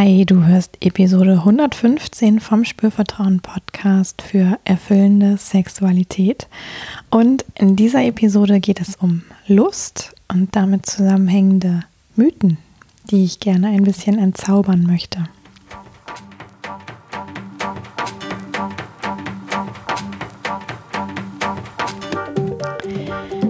Hi, du hörst Episode 115 vom Spürvertrauen Podcast für erfüllende Sexualität. Und in dieser Episode geht es um Lust und damit zusammenhängende Mythen, die ich gerne ein bisschen entzaubern möchte.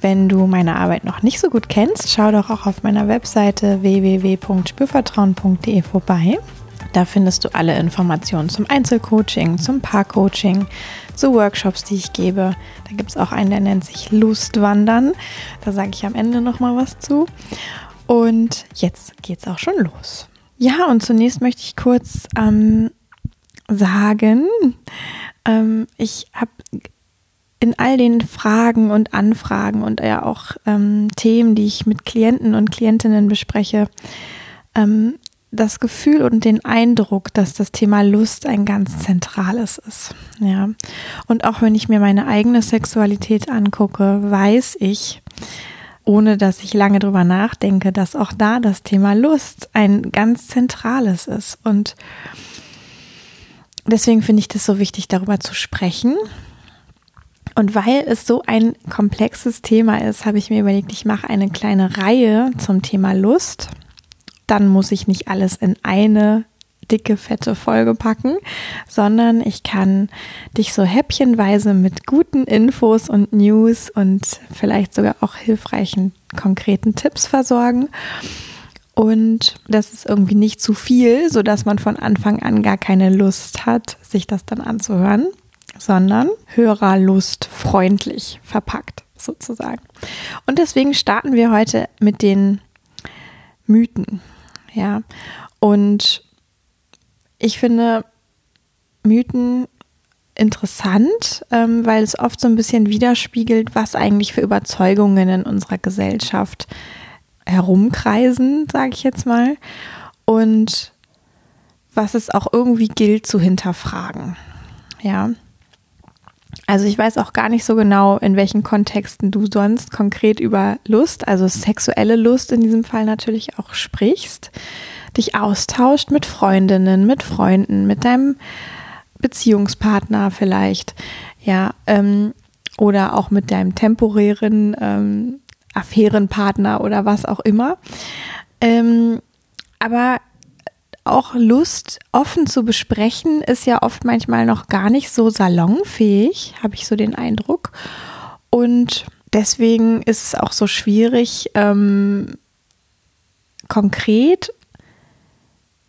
Wenn du meine Arbeit noch nicht so gut kennst, schau doch auch auf meiner Webseite www.spürvertrauen.de vorbei. Da findest du alle Informationen zum Einzelcoaching, zum Paarcoaching, zu Workshops, die ich gebe. Da gibt es auch einen, der nennt sich Lustwandern. Da sage ich am Ende nochmal was zu. Und jetzt geht es auch schon los. Ja, und zunächst möchte ich kurz ähm, sagen, ähm, ich habe in all den Fragen und Anfragen und ja auch ähm, Themen, die ich mit Klienten und Klientinnen bespreche, ähm, das Gefühl und den Eindruck, dass das Thema Lust ein ganz zentrales ist. Ja. Und auch wenn ich mir meine eigene Sexualität angucke, weiß ich, ohne dass ich lange drüber nachdenke, dass auch da das Thema Lust ein ganz zentrales ist. Und deswegen finde ich das so wichtig, darüber zu sprechen und weil es so ein komplexes Thema ist, habe ich mir überlegt, ich mache eine kleine Reihe zum Thema Lust. Dann muss ich nicht alles in eine dicke, fette Folge packen, sondern ich kann dich so häppchenweise mit guten Infos und News und vielleicht sogar auch hilfreichen konkreten Tipps versorgen. Und das ist irgendwie nicht zu viel, sodass man von Anfang an gar keine Lust hat, sich das dann anzuhören sondern Hörerlust freundlich verpackt sozusagen. Und deswegen starten wir heute mit den Mythen. Ja, und ich finde Mythen interessant, ähm, weil es oft so ein bisschen widerspiegelt, was eigentlich für Überzeugungen in unserer Gesellschaft herumkreisen, sage ich jetzt mal, und was es auch irgendwie gilt zu hinterfragen. Ja, also ich weiß auch gar nicht so genau, in welchen Kontexten du sonst konkret über Lust, also sexuelle Lust in diesem Fall natürlich auch sprichst, dich austauscht mit Freundinnen, mit Freunden, mit deinem Beziehungspartner vielleicht, ja, ähm, oder auch mit deinem temporären ähm, Affärenpartner oder was auch immer. Ähm, aber auch Lust offen zu besprechen ist ja oft manchmal noch gar nicht so salonfähig, habe ich so den Eindruck. Und deswegen ist es auch so schwierig, ähm, konkret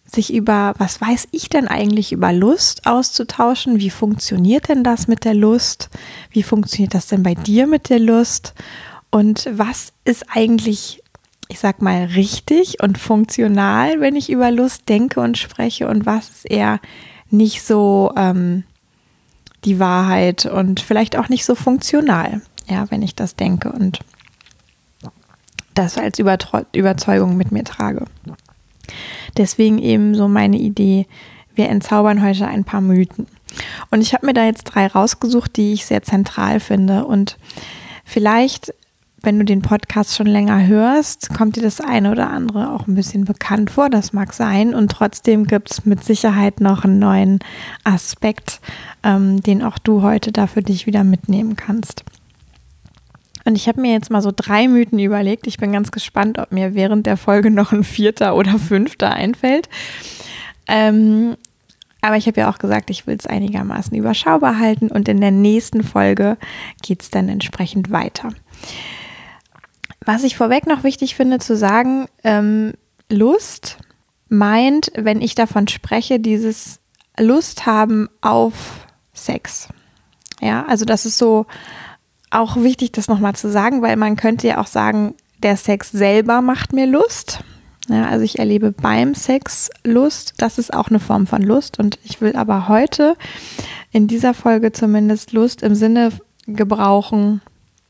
sich über, was weiß ich denn eigentlich über Lust auszutauschen? Wie funktioniert denn das mit der Lust? Wie funktioniert das denn bei dir mit der Lust? Und was ist eigentlich ich sag mal, richtig und funktional, wenn ich über Lust denke und spreche und was ist eher nicht so ähm, die Wahrheit und vielleicht auch nicht so funktional, ja, wenn ich das denke und das als Überzeugung mit mir trage. Deswegen eben so meine Idee, wir entzaubern heute ein paar Mythen. Und ich habe mir da jetzt drei rausgesucht, die ich sehr zentral finde und vielleicht wenn du den Podcast schon länger hörst, kommt dir das eine oder andere auch ein bisschen bekannt vor. Das mag sein. Und trotzdem gibt es mit Sicherheit noch einen neuen Aspekt, ähm, den auch du heute da für dich wieder mitnehmen kannst. Und ich habe mir jetzt mal so drei Mythen überlegt. Ich bin ganz gespannt, ob mir während der Folge noch ein vierter oder fünfter einfällt. Ähm, aber ich habe ja auch gesagt, ich will es einigermaßen überschaubar halten und in der nächsten Folge geht es dann entsprechend weiter. Was ich vorweg noch wichtig finde zu sagen, ähm, Lust meint, wenn ich davon spreche, dieses Lust haben auf Sex. Ja, also das ist so auch wichtig, das nochmal zu sagen, weil man könnte ja auch sagen, der Sex selber macht mir Lust. Ja, also ich erlebe beim Sex Lust. Das ist auch eine Form von Lust. Und ich will aber heute in dieser Folge zumindest Lust im Sinne gebrauchen,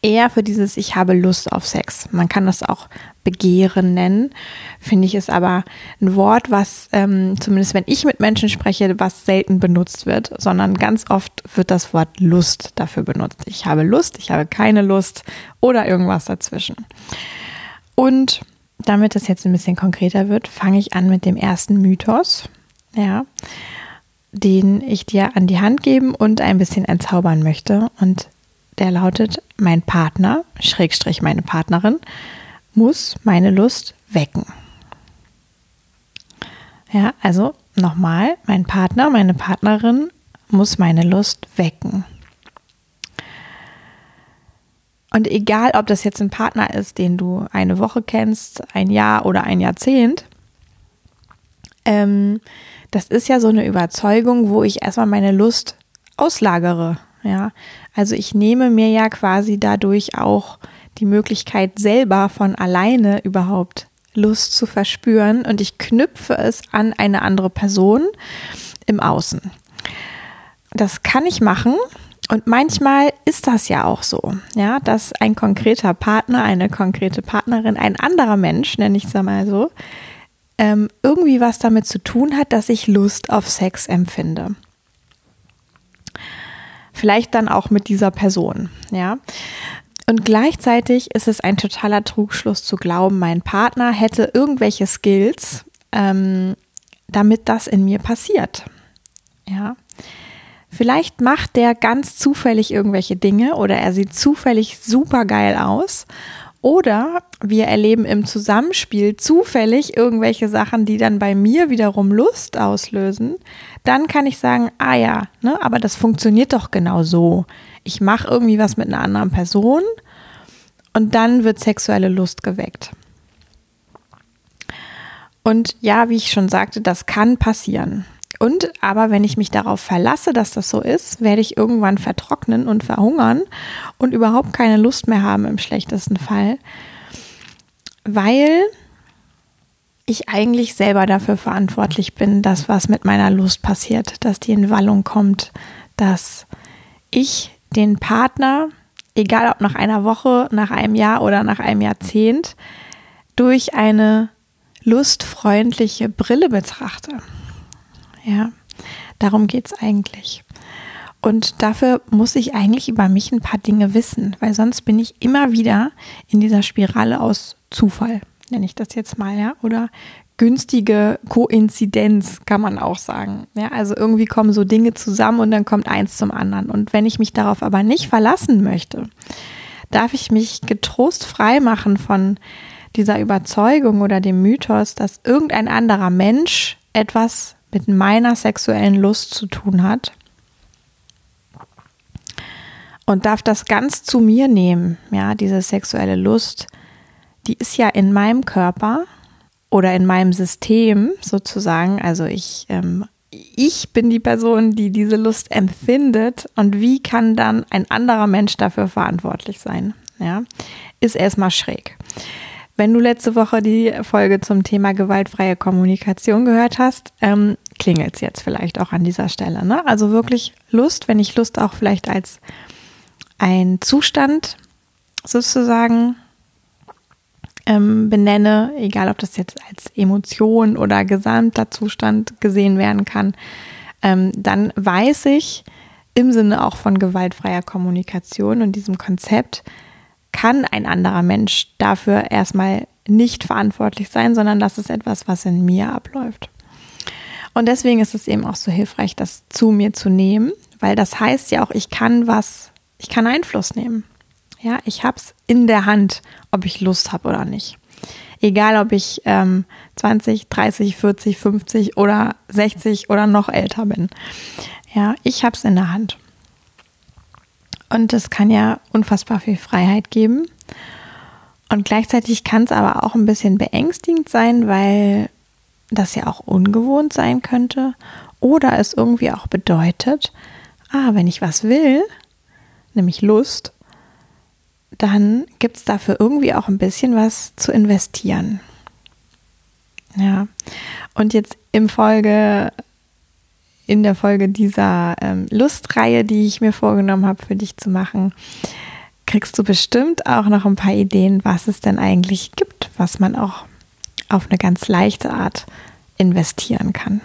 eher für dieses Ich habe Lust auf Sex. Man kann das auch Begehren nennen, finde ich ist aber ein Wort, was ähm, zumindest wenn ich mit Menschen spreche, was selten benutzt wird, sondern ganz oft wird das Wort Lust dafür benutzt. Ich habe Lust, ich habe keine Lust oder irgendwas dazwischen. Und damit es jetzt ein bisschen konkreter wird, fange ich an mit dem ersten Mythos, ja, den ich dir an die Hand geben und ein bisschen entzaubern möchte. Und der lautet, mein Partner, Schrägstrich meine Partnerin, muss meine Lust wecken. Ja, also nochmal, mein Partner, meine Partnerin muss meine Lust wecken. Und egal, ob das jetzt ein Partner ist, den du eine Woche kennst, ein Jahr oder ein Jahrzehnt, ähm, das ist ja so eine Überzeugung, wo ich erstmal meine Lust auslagere. Ja, also ich nehme mir ja quasi dadurch auch die Möglichkeit selber von alleine überhaupt Lust zu verspüren und ich knüpfe es an eine andere Person im Außen. Das kann ich machen und manchmal ist das ja auch so, ja, dass ein konkreter Partner, eine konkrete Partnerin, ein anderer Mensch, nenne ich es mal so, ähm, irgendwie was damit zu tun hat, dass ich Lust auf Sex empfinde. Vielleicht dann auch mit dieser Person, ja. Und gleichzeitig ist es ein totaler Trugschluss zu glauben, mein Partner hätte irgendwelche Skills, ähm, damit das in mir passiert. Ja. Vielleicht macht der ganz zufällig irgendwelche Dinge oder er sieht zufällig super geil aus. Oder wir erleben im Zusammenspiel zufällig irgendwelche Sachen, die dann bei mir wiederum Lust auslösen. Dann kann ich sagen, ah ja, ne, aber das funktioniert doch genau so. Ich mache irgendwie was mit einer anderen Person und dann wird sexuelle Lust geweckt. Und ja, wie ich schon sagte, das kann passieren. Und aber wenn ich mich darauf verlasse, dass das so ist, werde ich irgendwann vertrocknen und verhungern und überhaupt keine Lust mehr haben im schlechtesten Fall, weil ich eigentlich selber dafür verantwortlich bin, dass was mit meiner Lust passiert, dass die in Wallung kommt, dass ich den Partner, egal ob nach einer Woche, nach einem Jahr oder nach einem Jahrzehnt, durch eine lustfreundliche Brille betrachte. Ja, darum geht es eigentlich. Und dafür muss ich eigentlich über mich ein paar Dinge wissen, weil sonst bin ich immer wieder in dieser Spirale aus Zufall, nenne ich das jetzt mal, ja, oder günstige Koinzidenz, kann man auch sagen. Ja, also irgendwie kommen so Dinge zusammen und dann kommt eins zum anderen. Und wenn ich mich darauf aber nicht verlassen möchte, darf ich mich getrost frei machen von dieser Überzeugung oder dem Mythos, dass irgendein anderer Mensch etwas mit meiner sexuellen Lust zu tun hat. Und darf das ganz zu mir nehmen, ja, diese sexuelle Lust, die ist ja in meinem Körper oder in meinem System sozusagen. Also ich, ähm, ich bin die Person, die diese Lust empfindet und wie kann dann ein anderer Mensch dafür verantwortlich sein? Ja, ist erstmal schräg. Wenn du letzte Woche die Folge zum Thema gewaltfreie Kommunikation gehört hast, ähm, klingelt es jetzt vielleicht auch an dieser Stelle. Ne? Also wirklich Lust, wenn ich Lust auch vielleicht als ein Zustand sozusagen ähm, benenne, egal ob das jetzt als Emotion oder gesamter Zustand gesehen werden kann, ähm, dann weiß ich im Sinne auch von gewaltfreier Kommunikation und diesem Konzept, kann ein anderer Mensch dafür erstmal nicht verantwortlich sein, sondern das ist etwas, was in mir abläuft. Und deswegen ist es eben auch so hilfreich, das zu mir zu nehmen, weil das heißt ja auch, ich kann was, ich kann Einfluss nehmen. Ja, ich habe es in der Hand, ob ich Lust habe oder nicht. Egal, ob ich ähm, 20, 30, 40, 50 oder 60 oder noch älter bin. Ja, ich habe es in der Hand. Und das kann ja unfassbar viel Freiheit geben. Und gleichzeitig kann es aber auch ein bisschen beängstigend sein, weil das ja auch ungewohnt sein könnte. Oder es irgendwie auch bedeutet, ah, wenn ich was will, nämlich Lust, dann gibt es dafür irgendwie auch ein bisschen was zu investieren. Ja. Und jetzt im Folge, in der Folge dieser ähm, Lustreihe, die ich mir vorgenommen habe, für dich zu machen, kriegst du bestimmt auch noch ein paar Ideen, was es denn eigentlich gibt, was man auch auf eine ganz leichte Art investieren kann.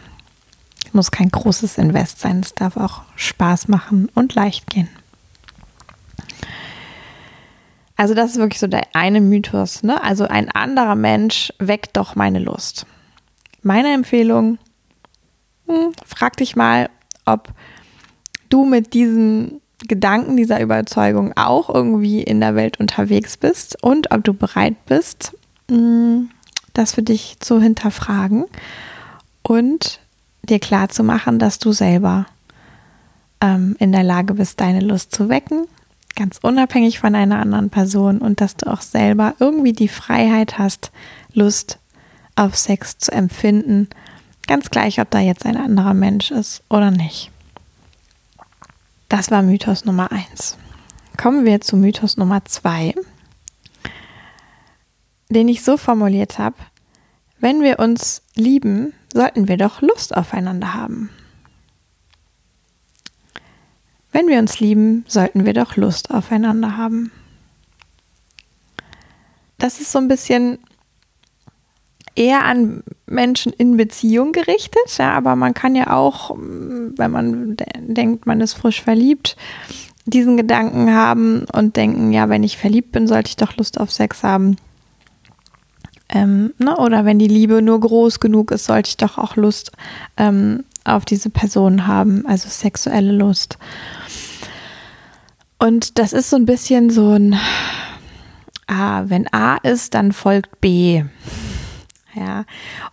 Muss kein großes Invest sein, es darf auch Spaß machen und leicht gehen. Also das ist wirklich so der eine Mythos. Ne? Also ein anderer Mensch weckt doch meine Lust. Meine Empfehlung, frag dich mal, ob du mit diesen Gedanken, dieser Überzeugung auch irgendwie in der Welt unterwegs bist und ob du bereit bist, hm, das für dich zu hinterfragen und dir klar zu machen, dass du selber ähm, in der Lage bist, deine Lust zu wecken ganz unabhängig von einer anderen Person und dass du auch selber irgendwie die Freiheit hast, Lust auf Sex zu empfinden, ganz gleich, ob da jetzt ein anderer Mensch ist oder nicht. Das war Mythos Nummer eins. Kommen wir zu Mythos Nummer zwei, den ich so formuliert habe, wenn wir uns lieben, sollten wir doch Lust aufeinander haben. Wenn wir uns lieben, sollten wir doch Lust aufeinander haben. Das ist so ein bisschen eher an Menschen in Beziehung gerichtet, ja, aber man kann ja auch, wenn man denkt, man ist frisch verliebt, diesen Gedanken haben und denken, ja, wenn ich verliebt bin, sollte ich doch Lust auf Sex haben. Ähm, ne? Oder wenn die Liebe nur groß genug ist, sollte ich doch auch Lust ähm, auf diese Person haben, also sexuelle Lust. Und das ist so ein bisschen so ein, ah, wenn A ist, dann folgt B. Ja,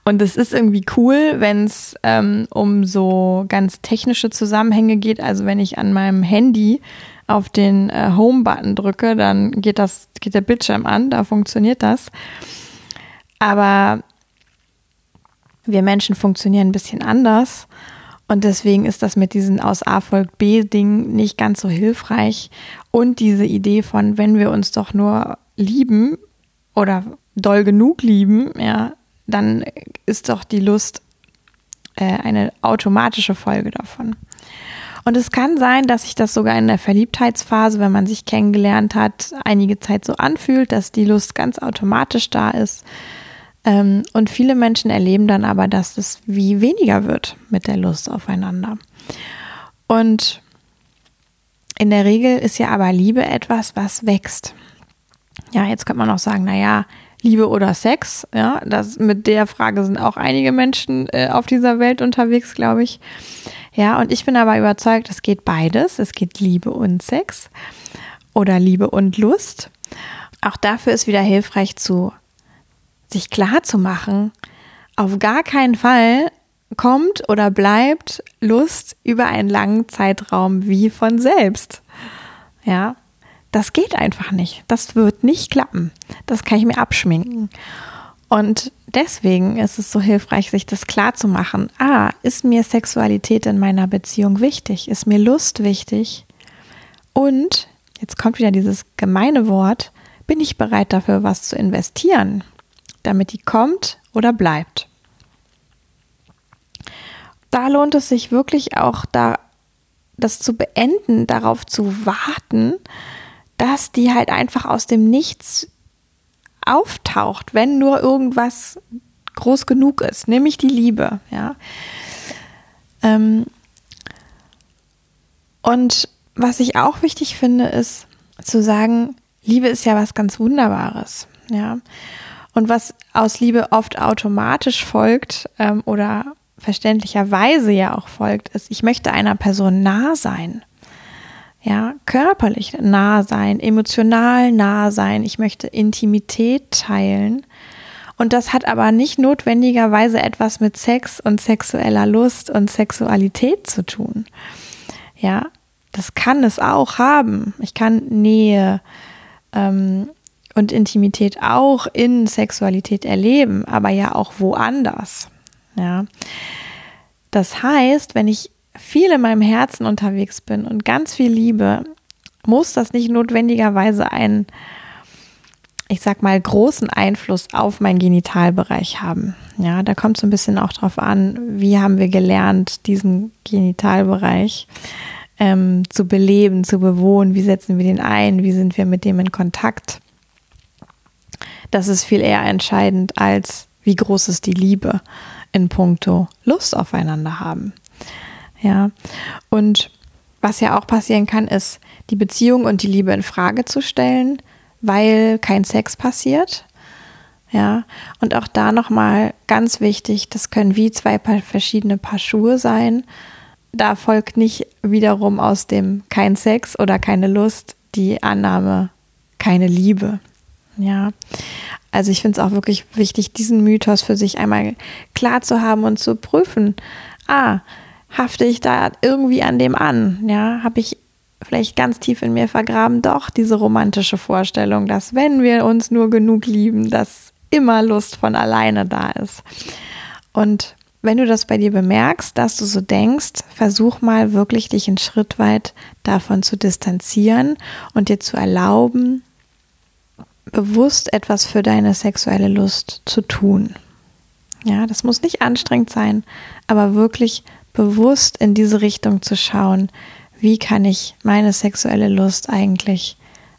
und es ist irgendwie cool, wenn es ähm, um so ganz technische Zusammenhänge geht. Also wenn ich an meinem Handy auf den äh, Home-Button drücke, dann geht das, geht der Bildschirm an, da funktioniert das. Aber wir Menschen funktionieren ein bisschen anders. Und deswegen ist das mit diesen aus A folgt B Ding nicht ganz so hilfreich. Und diese Idee von, wenn wir uns doch nur lieben oder doll genug lieben, ja, dann ist doch die Lust äh, eine automatische Folge davon. Und es kann sein, dass sich das sogar in der Verliebtheitsphase, wenn man sich kennengelernt hat, einige Zeit so anfühlt, dass die Lust ganz automatisch da ist. Ähm, und viele Menschen erleben dann aber, dass es wie weniger wird mit der Lust aufeinander. Und in der Regel ist ja aber Liebe etwas, was wächst. Ja, jetzt könnte man auch sagen, naja, Liebe oder Sex, ja, das mit der Frage sind auch einige Menschen äh, auf dieser Welt unterwegs, glaube ich. Ja, und ich bin aber überzeugt, es geht beides. Es geht Liebe und Sex oder Liebe und Lust. Auch dafür ist wieder hilfreich zu sich klar zu machen, auf gar keinen Fall kommt oder bleibt Lust über einen langen Zeitraum wie von selbst. Ja, das geht einfach nicht. Das wird nicht klappen. Das kann ich mir abschminken. Und deswegen ist es so hilfreich, sich das klar zu machen. Ah, ist mir Sexualität in meiner Beziehung wichtig? Ist mir Lust wichtig? Und, jetzt kommt wieder dieses gemeine Wort, bin ich bereit dafür, was zu investieren? damit die kommt oder bleibt. Da lohnt es sich wirklich auch, da das zu beenden, darauf zu warten, dass die halt einfach aus dem Nichts auftaucht, wenn nur irgendwas groß genug ist, nämlich die Liebe, ja. Ähm und was ich auch wichtig finde, ist zu sagen, Liebe ist ja was ganz Wunderbares, ja. Und was aus Liebe oft automatisch folgt ähm, oder verständlicherweise ja auch folgt, ist, ich möchte einer Person nah sein. Ja, körperlich nah sein, emotional nah sein. Ich möchte Intimität teilen. Und das hat aber nicht notwendigerweise etwas mit Sex und sexueller Lust und Sexualität zu tun. Ja, das kann es auch haben. Ich kann Nähe, ähm, und Intimität auch in Sexualität erleben, aber ja auch woanders. Ja. Das heißt, wenn ich viel in meinem Herzen unterwegs bin und ganz viel liebe, muss das nicht notwendigerweise ein ich sag mal, großen Einfluss auf meinen Genitalbereich haben. Ja, da kommt so ein bisschen auch drauf an, wie haben wir gelernt, diesen Genitalbereich ähm, zu beleben, zu bewohnen, wie setzen wir den ein, wie sind wir mit dem in Kontakt. Das ist viel eher entscheidend als wie groß ist die Liebe in puncto Lust aufeinander haben. Ja, und was ja auch passieren kann, ist, die Beziehung und die Liebe in Frage zu stellen, weil kein Sex passiert. Ja, und auch da nochmal ganz wichtig, das können wie zwei verschiedene Paar Schuhe sein. Da folgt nicht wiederum aus dem kein Sex oder keine Lust die Annahme keine Liebe. Ja, also ich finde es auch wirklich wichtig, diesen Mythos für sich einmal klar zu haben und zu prüfen. Ah, hafte ich da irgendwie an dem an? Ja, habe ich vielleicht ganz tief in mir vergraben, doch diese romantische Vorstellung, dass wenn wir uns nur genug lieben, dass immer Lust von alleine da ist. Und wenn du das bei dir bemerkst, dass du so denkst, versuch mal wirklich dich einen Schritt weit davon zu distanzieren und dir zu erlauben, bewusst etwas für deine sexuelle Lust zu tun. Ja, das muss nicht anstrengend sein, aber wirklich bewusst in diese Richtung zu schauen, wie kann ich meine sexuelle Lust eigentlich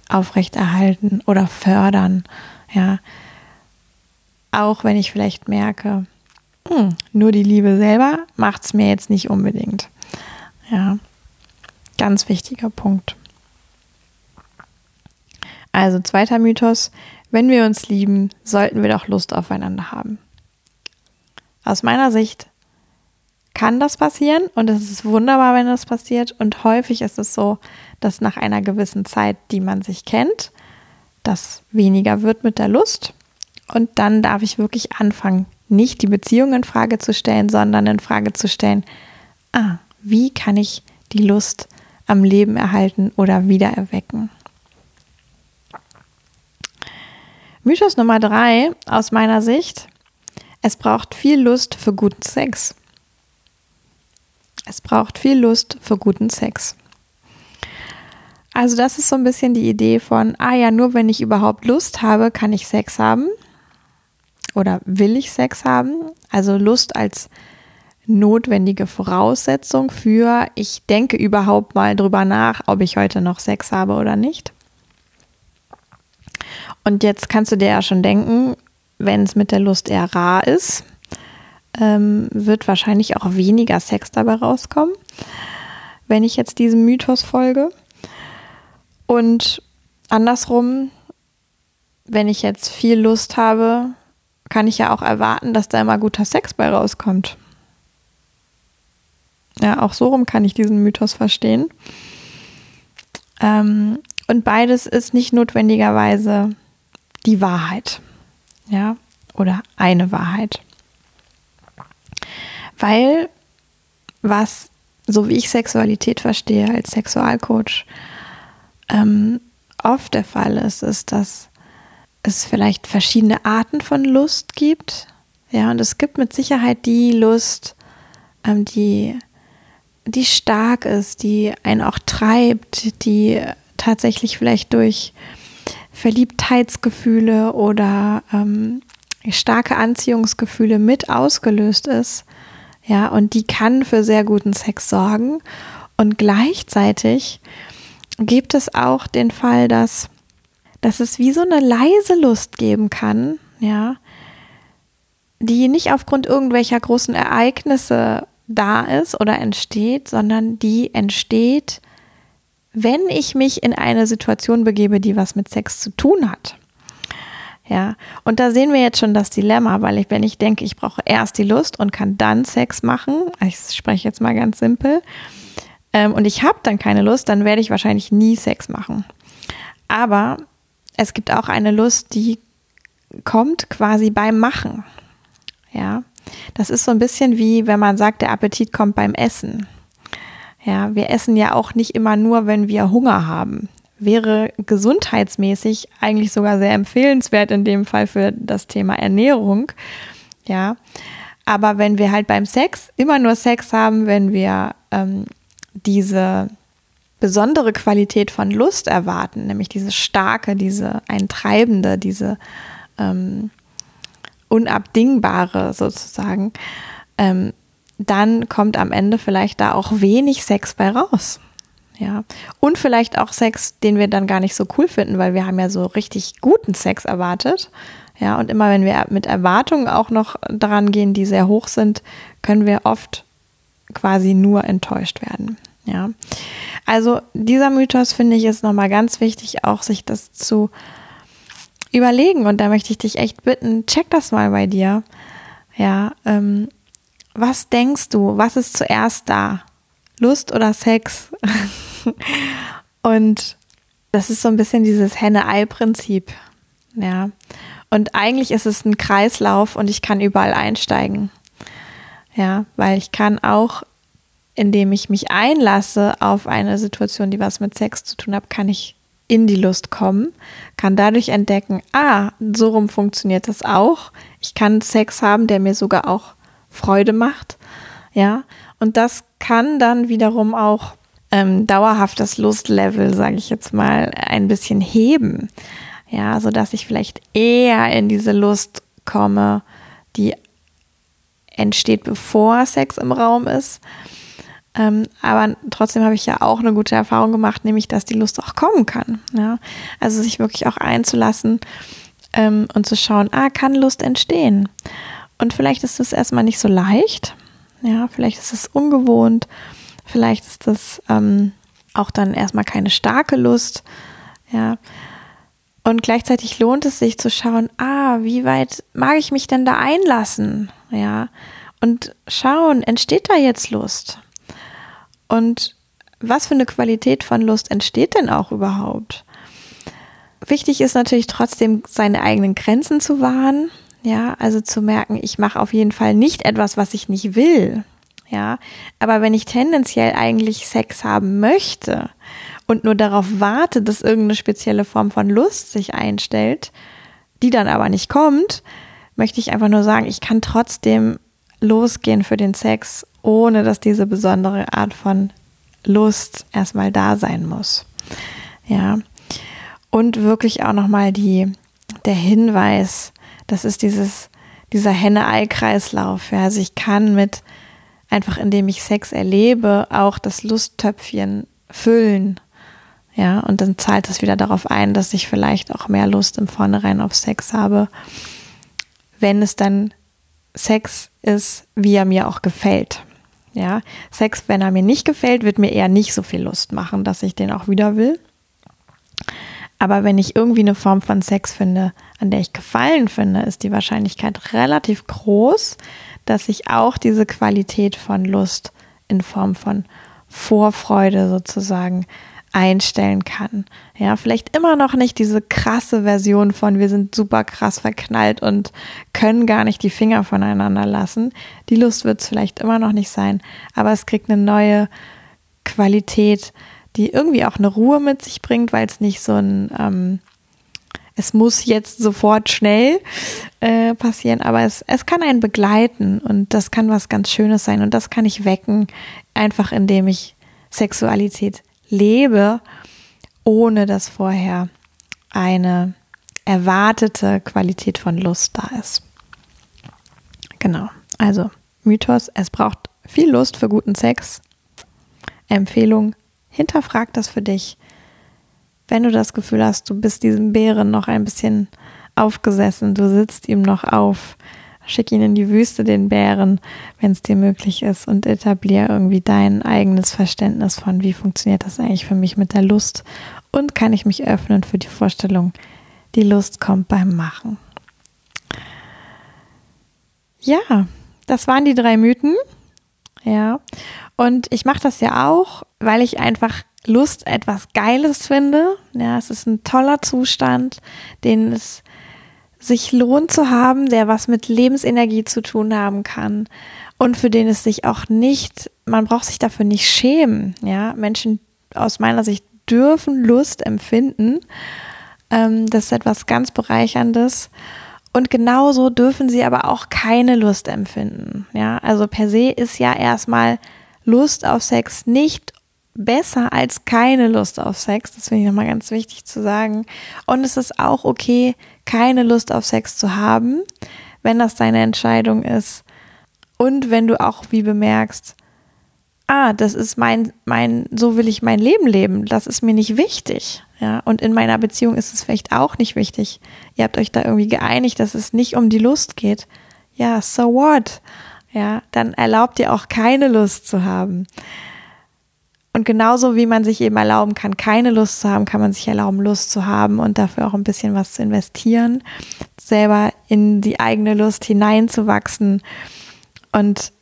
aufrechterhalten oder fördern, ja. Auch wenn ich vielleicht merke, hm, nur die Liebe selber macht es mir jetzt nicht unbedingt. Ja, ganz wichtiger Punkt. Also zweiter Mythos, wenn wir uns lieben, sollten wir doch Lust aufeinander haben. Aus meiner Sicht kann das passieren und es ist wunderbar, wenn das passiert. Und häufig ist es so, dass nach einer gewissen Zeit, die man sich kennt, das weniger wird mit der Lust. Und dann darf ich wirklich anfangen, nicht die Beziehung in Frage zu stellen, sondern in Frage zu stellen, ah, wie kann ich die Lust am Leben erhalten oder wieder erwecken? Mythos Nummer drei aus meiner Sicht. Es braucht viel Lust für guten Sex. Es braucht viel Lust für guten Sex. Also das ist so ein bisschen die Idee von, ah ja, nur wenn ich überhaupt Lust habe, kann ich Sex haben oder will ich Sex haben. Also Lust als notwendige Voraussetzung für, ich denke überhaupt mal drüber nach, ob ich heute noch Sex habe oder nicht. Und jetzt kannst du dir ja schon denken, wenn es mit der Lust eher rar ist, ähm, wird wahrscheinlich auch weniger Sex dabei rauskommen, wenn ich jetzt diesem Mythos folge. Und andersrum, wenn ich jetzt viel Lust habe, kann ich ja auch erwarten, dass da immer guter Sex bei rauskommt. Ja, auch so rum kann ich diesen Mythos verstehen. Ähm, und beides ist nicht notwendigerweise die Wahrheit. Ja, oder eine Wahrheit weil was, so wie ich Sexualität verstehe als Sexualcoach, ähm, oft der Fall ist, ist, dass es vielleicht verschiedene Arten von Lust gibt. Ja, und es gibt mit Sicherheit die Lust, ähm, die, die stark ist, die einen auch treibt, die tatsächlich vielleicht durch Verliebtheitsgefühle oder ähm, starke Anziehungsgefühle mit ausgelöst ist. Ja, und die kann für sehr guten Sex sorgen. Und gleichzeitig gibt es auch den Fall, dass, dass es wie so eine leise Lust geben kann, ja, die nicht aufgrund irgendwelcher großen Ereignisse da ist oder entsteht, sondern die entsteht, wenn ich mich in eine Situation begebe, die was mit Sex zu tun hat. Ja, und da sehen wir jetzt schon das Dilemma, weil ich, wenn ich denke, ich brauche erst die Lust und kann dann Sex machen, ich spreche jetzt mal ganz simpel, ähm, und ich habe dann keine Lust, dann werde ich wahrscheinlich nie Sex machen. Aber es gibt auch eine Lust, die kommt quasi beim Machen. Ja, das ist so ein bisschen wie, wenn man sagt, der Appetit kommt beim Essen. Ja, wir essen ja auch nicht immer nur, wenn wir Hunger haben wäre gesundheitsmäßig eigentlich sogar sehr empfehlenswert in dem Fall für das Thema Ernährung. Ja, aber wenn wir halt beim Sex immer nur Sex haben, wenn wir ähm, diese besondere Qualität von Lust erwarten, nämlich diese starke, diese eintreibende, diese ähm, unabdingbare sozusagen, ähm, dann kommt am Ende vielleicht da auch wenig Sex bei raus. Ja. Und vielleicht auch Sex, den wir dann gar nicht so cool finden, weil wir haben ja so richtig guten Sex erwartet. Ja, und immer wenn wir mit Erwartungen auch noch dran gehen, die sehr hoch sind, können wir oft quasi nur enttäuscht werden. Ja. Also dieser Mythos finde ich ist nochmal ganz wichtig, auch sich das zu überlegen. Und da möchte ich dich echt bitten, check das mal bei dir. Ja, ähm, was denkst du? Was ist zuerst da? Lust oder Sex? und das ist so ein bisschen dieses Henne-Ei-Prinzip. Ja. Und eigentlich ist es ein Kreislauf und ich kann überall einsteigen. Ja, weil ich kann auch, indem ich mich einlasse auf eine Situation, die was mit Sex zu tun hat, kann ich in die Lust kommen, kann dadurch entdecken, ah, so rum funktioniert das auch. Ich kann Sex haben, der mir sogar auch Freude macht. Ja, und das kann dann wiederum auch ähm, dauerhaft das Lustlevel, sage ich jetzt mal, ein bisschen heben. Ja, so dass ich vielleicht eher in diese Lust komme, die entsteht, bevor Sex im Raum ist. Ähm, aber trotzdem habe ich ja auch eine gute Erfahrung gemacht, nämlich, dass die Lust auch kommen kann. Ja? Also sich wirklich auch einzulassen ähm, und zu schauen, ah, kann Lust entstehen? Und vielleicht ist es erstmal nicht so leicht. Ja, vielleicht ist es ungewohnt. Vielleicht ist es ähm, auch dann erstmal keine starke Lust. Ja. Und gleichzeitig lohnt es sich zu schauen, ah, wie weit mag ich mich denn da einlassen? Ja. Und schauen, entsteht da jetzt Lust? Und was für eine Qualität von Lust entsteht denn auch überhaupt? Wichtig ist natürlich trotzdem, seine eigenen Grenzen zu wahren. Ja, also zu merken, ich mache auf jeden Fall nicht etwas, was ich nicht will. Ja, aber wenn ich tendenziell eigentlich Sex haben möchte und nur darauf warte, dass irgendeine spezielle Form von Lust sich einstellt, die dann aber nicht kommt, möchte ich einfach nur sagen, ich kann trotzdem losgehen für den Sex, ohne dass diese besondere Art von Lust erstmal da sein muss. Ja. Und wirklich auch nochmal die, der Hinweis, das ist dieses, dieser Henne-Ei-Kreislauf. Ja. Also ich kann mit, einfach indem ich Sex erlebe, auch das Lusttöpfchen füllen. Ja, und dann zahlt es wieder darauf ein, dass ich vielleicht auch mehr Lust im Vornherein auf Sex habe, wenn es dann Sex ist, wie er mir auch gefällt. Ja, Sex, wenn er mir nicht gefällt, wird mir eher nicht so viel Lust machen, dass ich den auch wieder will. Aber wenn ich irgendwie eine Form von Sex finde, an der ich Gefallen finde, ist die Wahrscheinlichkeit relativ groß, dass ich auch diese Qualität von Lust in Form von Vorfreude sozusagen einstellen kann. Ja, vielleicht immer noch nicht diese krasse Version von wir sind super krass verknallt und können gar nicht die Finger voneinander lassen. Die Lust wird es vielleicht immer noch nicht sein, aber es kriegt eine neue Qualität, die irgendwie auch eine Ruhe mit sich bringt, weil es nicht so ein, ähm, es muss jetzt sofort schnell äh, passieren, aber es, es kann einen begleiten und das kann was ganz Schönes sein und das kann ich wecken, einfach indem ich Sexualität lebe, ohne dass vorher eine erwartete Qualität von Lust da ist. Genau, also Mythos, es braucht viel Lust für guten Sex. Empfehlung, hinterfrag das für dich. Wenn du das Gefühl hast, du bist diesem Bären noch ein bisschen aufgesessen, du sitzt ihm noch auf, schick ihn in die Wüste, den Bären, wenn es dir möglich ist, und etablier irgendwie dein eigenes Verständnis von, wie funktioniert das eigentlich für mich mit der Lust und kann ich mich öffnen für die Vorstellung, die Lust kommt beim Machen. Ja, das waren die drei Mythen. Ja, und ich mache das ja auch, weil ich einfach Lust etwas Geiles finde. Ja, es ist ein toller Zustand, den es sich lohnt zu haben, der was mit Lebensenergie zu tun haben kann und für den es sich auch nicht, man braucht sich dafür nicht schämen. Ja, Menschen aus meiner Sicht dürfen Lust empfinden. Ähm, das ist etwas ganz Bereicherndes. Und genauso dürfen sie aber auch keine Lust empfinden. Ja, also per se ist ja erstmal Lust auf Sex nicht besser als keine Lust auf Sex. Das finde ich nochmal ganz wichtig zu sagen. Und es ist auch okay, keine Lust auf Sex zu haben, wenn das deine Entscheidung ist. Und wenn du auch wie bemerkst, ah, das ist mein, mein, so will ich mein Leben leben. Das ist mir nicht wichtig. Ja, und in meiner Beziehung ist es vielleicht auch nicht wichtig. Ihr habt euch da irgendwie geeinigt, dass es nicht um die Lust geht. Ja, so what? Ja, dann erlaubt ihr auch keine Lust zu haben. Und genauso wie man sich eben erlauben kann, keine Lust zu haben, kann man sich erlauben, Lust zu haben und dafür auch ein bisschen was zu investieren, selber in die eigene Lust hineinzuwachsen. Und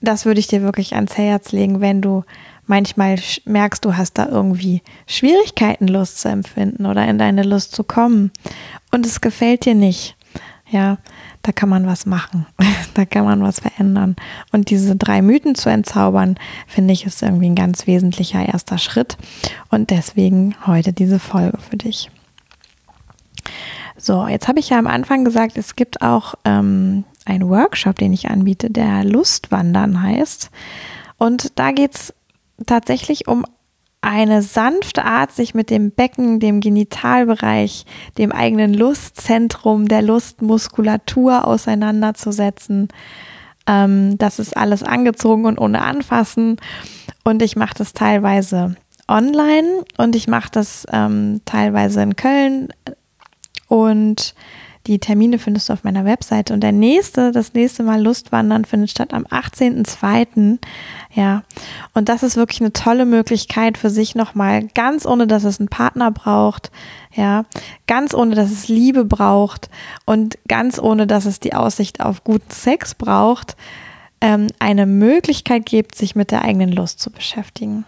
das würde ich dir wirklich ans Herz legen, wenn du manchmal merkst, du hast da irgendwie Schwierigkeiten, Lust zu empfinden oder in deine Lust zu kommen und es gefällt dir nicht. Ja, da kann man was machen. da kann man was verändern. Und diese drei Mythen zu entzaubern, finde ich, ist irgendwie ein ganz wesentlicher erster Schritt. Und deswegen heute diese Folge für dich. So, jetzt habe ich ja am Anfang gesagt, es gibt auch ähm, einen Workshop, den ich anbiete, der Lustwandern heißt. Und da geht es tatsächlich um eine sanfte Art, sich mit dem Becken, dem Genitalbereich, dem eigenen Lustzentrum, der Lustmuskulatur auseinanderzusetzen. Ähm, das ist alles angezogen und ohne Anfassen. Und ich mache das teilweise online und ich mache das ähm, teilweise in Köln. Und die Termine findest du auf meiner Webseite. Und der nächste, das nächste Mal Lustwandern findet statt am 18.02. Ja. Und das ist wirklich eine tolle Möglichkeit für sich nochmal, ganz ohne, dass es einen Partner braucht. Ja. Ganz ohne, dass es Liebe braucht und ganz ohne, dass es die Aussicht auf guten Sex braucht, ähm, eine Möglichkeit gibt, sich mit der eigenen Lust zu beschäftigen.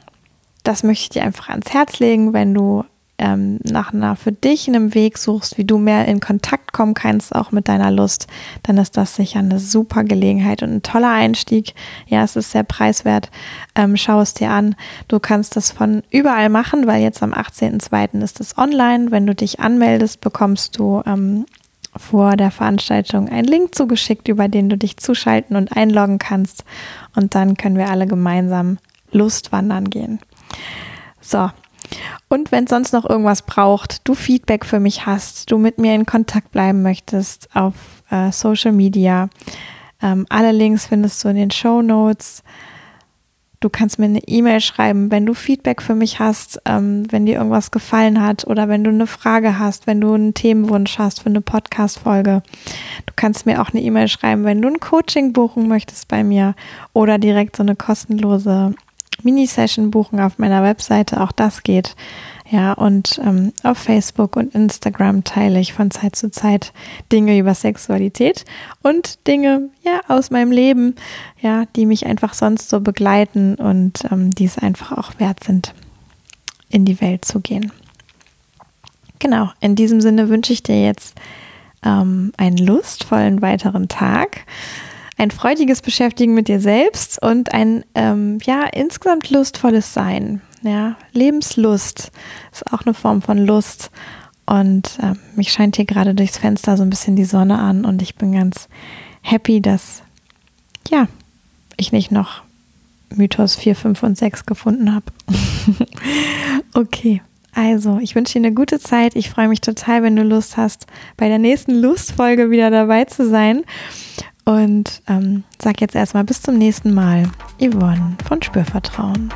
Das möchte ich dir einfach ans Herz legen, wenn du ähm, nach einer für dich einem Weg suchst, wie du mehr in Kontakt kommen kannst, auch mit deiner Lust, dann ist das sicher eine super Gelegenheit und ein toller Einstieg. Ja, es ist sehr preiswert. Ähm, schau es dir an. Du kannst das von überall machen, weil jetzt am 18.02. ist es online. Wenn du dich anmeldest, bekommst du ähm, vor der Veranstaltung einen Link zugeschickt, über den du dich zuschalten und einloggen kannst. Und dann können wir alle gemeinsam Lust wandern gehen. So, und wenn sonst noch irgendwas braucht, du Feedback für mich hast, du mit mir in Kontakt bleiben möchtest auf äh, Social Media, ähm, alle Links findest du in den Show Notes. Du kannst mir eine E-Mail schreiben, wenn du Feedback für mich hast, ähm, wenn dir irgendwas gefallen hat oder wenn du eine Frage hast, wenn du einen Themenwunsch hast für eine Podcast-Folge. Du kannst mir auch eine E-Mail schreiben, wenn du ein Coaching buchen möchtest bei mir oder direkt so eine kostenlose Mini-Session buchen auf meiner Webseite. Auch das geht. Ja, und ähm, auf Facebook und Instagram teile ich von Zeit zu Zeit Dinge über Sexualität und Dinge, ja, aus meinem Leben, ja, die mich einfach sonst so begleiten und ähm, die es einfach auch wert sind, in die Welt zu gehen. Genau, in diesem Sinne wünsche ich dir jetzt ähm, einen lustvollen weiteren Tag ein freudiges Beschäftigen mit dir selbst und ein ähm, ja insgesamt lustvolles Sein. Ja, Lebenslust ist auch eine Form von Lust. Und äh, mich scheint hier gerade durchs Fenster so ein bisschen die Sonne an und ich bin ganz happy, dass ja, ich nicht noch Mythos 4, 5 und 6 gefunden habe. okay. Also, ich wünsche dir eine gute Zeit. Ich freue mich total, wenn du Lust hast, bei der nächsten Lustfolge wieder dabei zu sein. Und ähm, sag jetzt erstmal bis zum nächsten Mal. Yvonne von Spürvertrauen.